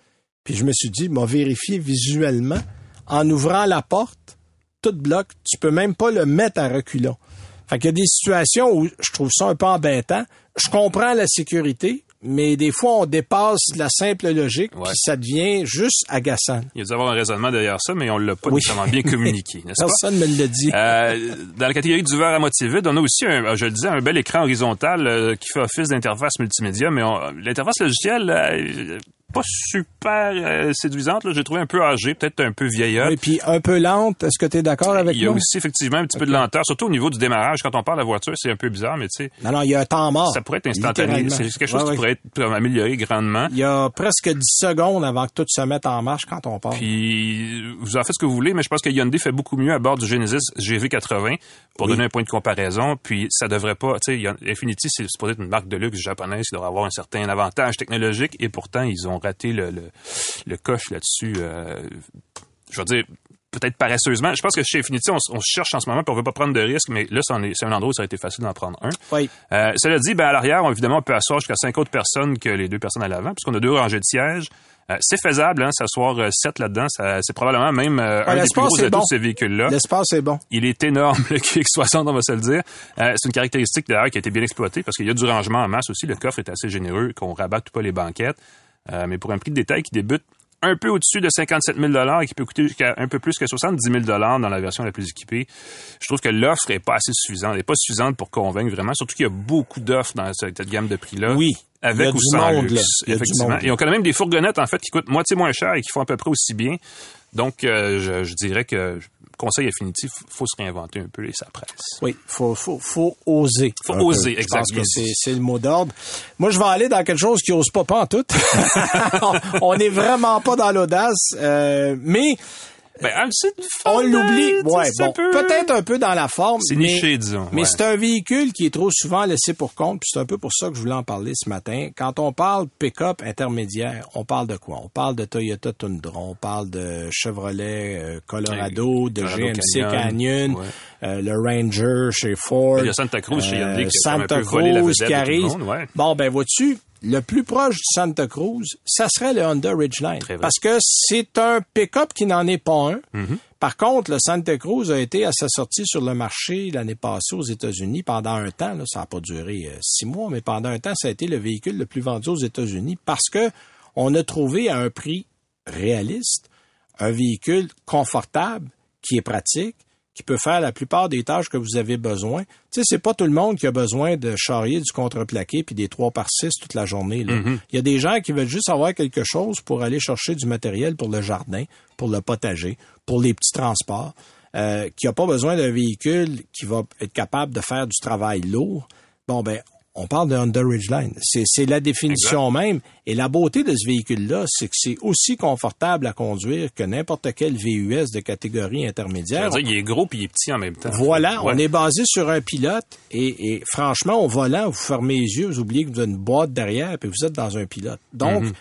puis je me suis dit, m'a vérifié visuellement en ouvrant la porte, tout bloque, tu peux même pas le mettre à reculons. Fait qu'il y a des situations où je trouve ça un peu embêtant. Je comprends la sécurité, mais des fois, on dépasse la simple logique, puis ça devient juste agaçant. Il y a dû avoir un raisonnement derrière ça, mais on l'a pas nécessairement bien communiqué, n'est-ce pas? Personne ne me l'a dit. Euh, dans la catégorie du verre à moitié vide, on a aussi, un, je le disais, un bel écran horizontal euh, qui fait office d'interface multimédia, mais l'interface logicielle, euh, pas super euh, séduisante. J'ai trouvé un peu âgée, peut-être un peu vieillotte. Et puis un peu lente. Est-ce que tu es d'accord avec? Il y a aussi effectivement un petit peu de lenteur, surtout au niveau du démarrage. Quand on parle de la voiture, c'est un peu bizarre, mais tu sais. Non, non, il y a un temps mort. Ça pourrait être instantané. C'est quelque chose qui pourrait être amélioré grandement. Il y a presque 10 secondes avant que tout se mette en marche quand on part. Puis vous en faites ce que vous voulez, mais je pense que Hyundai fait beaucoup mieux à bord du Genesis GV80 pour donner un point de comparaison. Puis ça devrait pas, tu sais, Infinity, c'est supposé être une marque de luxe japonaise qui devrait avoir un certain avantage technologique et pourtant ils ont raté le le coche là-dessus. Euh, je veux dire, peut-être paresseusement. Je pense que chez Infinity, on, on cherche en ce moment, puis on veut pas prendre de risques, mais là, c'est un endroit où ça a été facile d'en prendre un. Oui. Euh, cela dit, ben, à l'arrière, évidemment, on peut asseoir jusqu'à cinq autres personnes que les deux personnes à l'avant, puisqu'on a deux rangées de sièges. Euh, c'est faisable, hein, s'asseoir euh, sept là-dedans. C'est probablement même euh, un des plus gros atouts de ces véhicules-là. L'espace est bon. Il est énorme, le QX60, on va se le dire. c'est une caractéristique, d'ailleurs, qui a été bien exploitée parce qu'il y a du rangement en masse aussi. Le coffre est assez généreux, qu'on rabatte pas les banquettes. Euh, mais pour un prix de détail qui débute un peu au-dessus de 57 000 et qui peut coûter jusqu'à un peu plus que 70 000 dans la version la plus équipée, je trouve que l'offre n'est pas assez suffisante. Elle n'est pas suffisante pour convaincre vraiment, surtout qu'il y a beaucoup d'offres dans cette gamme de prix-là. Oui. Avec ou sans luxe, effectivement. Et on a même des fourgonnettes, en fait, qui coûtent moitié moins cher et qui font à peu près aussi bien. Donc, euh, je, dirais que conseil Affinitif, faut se réinventer un peu et ça presse. Oui, faut faut faut oser. Faut oser, exactement. c'est le mot d'ordre. Moi, je vais aller dans quelque chose qui ose pas pas en tout. on n'est vraiment pas dans l'audace, euh, mais Ben, site on l'oublie. euh, Ouais, bon, peu- peut-être un peu dans la forme. C'est mais- niché, disons. Mais ouais. c'est un véhicule qui est trop souvent laissé pour compte, puis c'est un peu pour ça que je voulais en parler ce matin. Quand on parle pick-up intermédiaire, on parle de quoi? On parle de Toyota Tundra, on parle de Chevrolet euh, Colorado, de Colorado GMC Canyon, Canyon, ouais. euh, le Ranger chez Ford. Il y a Santa Cruz chez Hyundai qui Santa peu volé la Cruz qui arrive. Bon, ben vois-tu, le plus proche du Santa Cruz, ça serait le Honda Ridgeline. Parce que c'est un pick-up qui n'en est pas un. Mm-hmm. Par contre, le Santa Cruz a été à sa sortie sur le marché l'année passée aux États-Unis pendant un temps. Là, ça n'a pas duré euh, six mois, mais pendant un temps, ça a été le véhicule le plus vendu aux États-Unis parce que on a trouvé à un prix réaliste un véhicule confortable qui est pratique, qui peut faire la plupart des tâches que vous avez besoin. Tu sais, c'est pas tout le monde qui a besoin de charrier du contreplaqué puis des 3 par 6 toute la journée. là. Il y a des gens qui veulent juste avoir quelque chose pour aller chercher du matériel pour le jardin, pour le potager, pour les petits transports, euh, qui n'a pas besoin d'un véhicule qui va être capable de faire du travail lourd. Bon, ben, on parle de Honda Ridgeline. C'est, c'est la définition même. Et la beauté de ce véhicule-là, c'est que c'est aussi confortable à conduire que n'importe quel VUS de catégorie intermédiaire. dire, il est gros puis il est petit en même temps. Voilà, Ouais. on est basé sur un pilote et, et franchement, au volant, vous fermez les yeux, vous oubliez que vous avez une boîte derrière puis vous êtes dans un pilote. Donc, Mhm.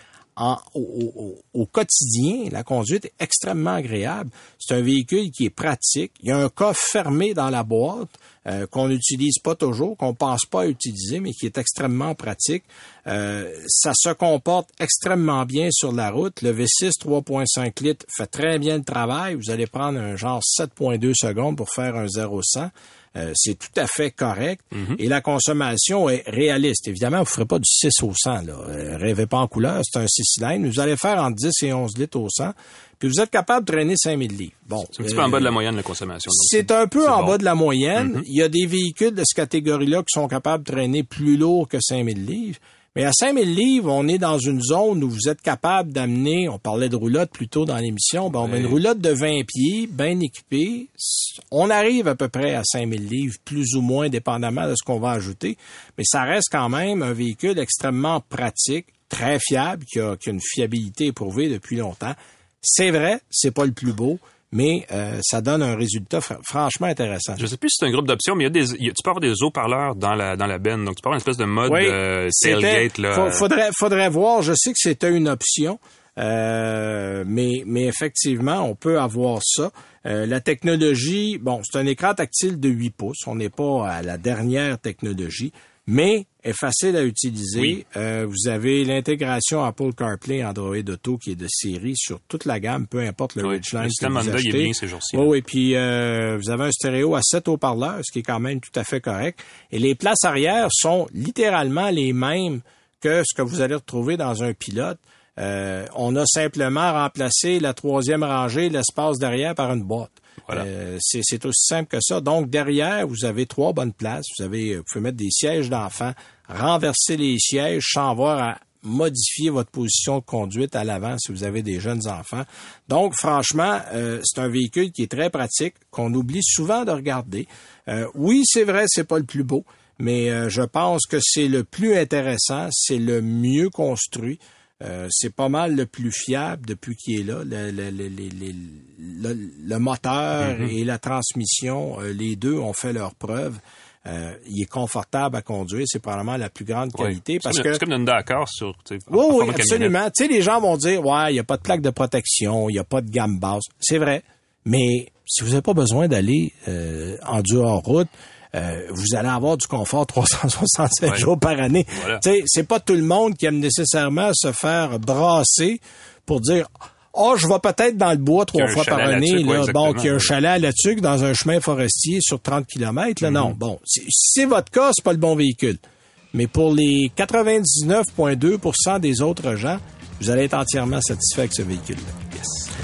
Au, quotidien, la conduite est extrêmement agréable. C'est un véhicule qui est pratique. Il y a un coffre fermé dans la boîte euh, qu'on n'utilise pas toujours, qu'on pense pas à utiliser, mais qui est extrêmement pratique. Euh, ça se comporte extrêmement bien sur la route. Le V6 3.5 litres fait très bien le travail. Vous allez prendre un genre 7.2 secondes pour faire un 0-100. Euh, c'est tout à fait correct. Et la consommation est réaliste. Évidemment, vous ne ferez pas du 6 au 100. Là. Euh, rêvez pas en couleur, c'est un 6 cylindres. Vous allez faire entre 10 et 11 litres au 100. Puis vous êtes capable de traîner 5000 livres. Bon, C'est un petit euh, peu en bas de la moyenne de la consommation. c'est un peu en bon. bas de la moyenne. Mhm. Il y a des véhicules de cette catégorie-là qui sont capables de traîner plus lourd que 5000 livres. Mais à 5000 livres, on est dans une zone où vous êtes capable d'amener, on parlait de roulotte plus tôt dans l'émission, bon, ben, une roulotte de 20 pieds, bien équipée, on arrive à peu près à 5000 livres, plus ou moins, dépendamment de ce qu'on va ajouter. Mais ça reste quand même un véhicule extrêmement pratique, très fiable, qui a, qui a une fiabilité éprouvée depuis longtemps. C'est vrai, c'est pas le plus beau, mais euh, ça donne un résultat fr- franchement intéressant. Je sais plus si c'est un groupe d'options, mais il y a des, il y a- tu peux avoir des haut-parleurs dans la, dans la benne. Donc, tu peux avoir une espèce de mode euh, c'était- tailgate, là. fa- faudrait, faudrait voir. Je sais que c'était une option, euh, mais, mais effectivement, on peut avoir ça. Euh, la technologie, bon, c'est un écran tactile de 8 pouces. On n'est pas à la dernière technologie, mais est facile à utiliser. Oui. Euh, vous avez l'intégration Apple CarPlay, Android Auto qui est de série sur toute la gamme, peu importe le Oui, Ridgeline le que système vous Honda, est bien ces jours-ci, Oui, oui, puis euh, vous avez un stéréo à 7 haut-parleurs, ce qui est quand même tout à fait correct. Et les places arrière sont littéralement les mêmes que ce que vous allez retrouver dans un pilote. Euh, on a simplement remplacé la troisième rangée, l'espace derrière, par une boîte. Euh, c'est aussi simple que ça. Donc, derrière, vous avez trois bonnes places. Vous avez, vous pouvez mettre des sièges d'enfants, renverser les sièges sans avoir à modifier votre position de conduite à l'avant si vous avez des jeunes enfants. Donc, franchement, euh, c'est un véhicule qui est très pratique, qu'on oublie souvent de regarder. Euh, oui, c'est vrai, c'est pas le plus beau, mais je pense que c'est le plus intéressant, c'est le mieux construit. Euh, c'est pas mal le plus fiable depuis qu'il est là. Le, le, le, le- le- le- le moteur et la transmission, euh, les deux ont fait leur preuve. Euh, il est confortable à conduire, c'est probablement la plus grande qualité C'est parce comme- que C'est comme une Dakar sur, oui, oui, absolument. Tu sais, les gens vont dire, ouais, il n'y a pas de plaque de protection, il n'y a pas de gamme basse. C'est vrai. Mais si vous n'avez pas besoin d'aller euh, en dehors route, euh, vous allez avoir du confort 367 Ouais. jours par année. Voilà. C'est pas tout le monde qui aime nécessairement se faire brasser pour dire, oh, je vais peut-être dans le bois trois fois par année. ouais, là. bon, qu'il y a un chalet à la tuque dans un chemin forestier sur 30 km. Là, Mm-hmm. non. Bon, si c'est votre cas, c'est pas le bon véhicule. Mais pour les 99,2% des autres gens, vous allez être entièrement satisfait avec ce véhicule-là.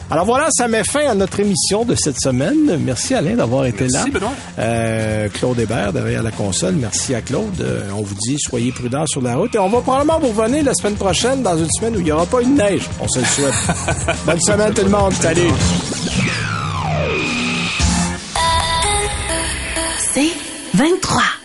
Alors voilà, ça met fin à notre émission de cette semaine. Merci Alain d'avoir été Merci, là. Benoît. Euh, Claude Hébert derrière la console. Merci à Claude. Euh, on vous dit, soyez prudents sur la route. Et on va probablement vous revenir la semaine prochaine dans une semaine où il n'y aura pas une neige. On se le souhaite. Bonne semaine tout le monde. Salut. C'est 23.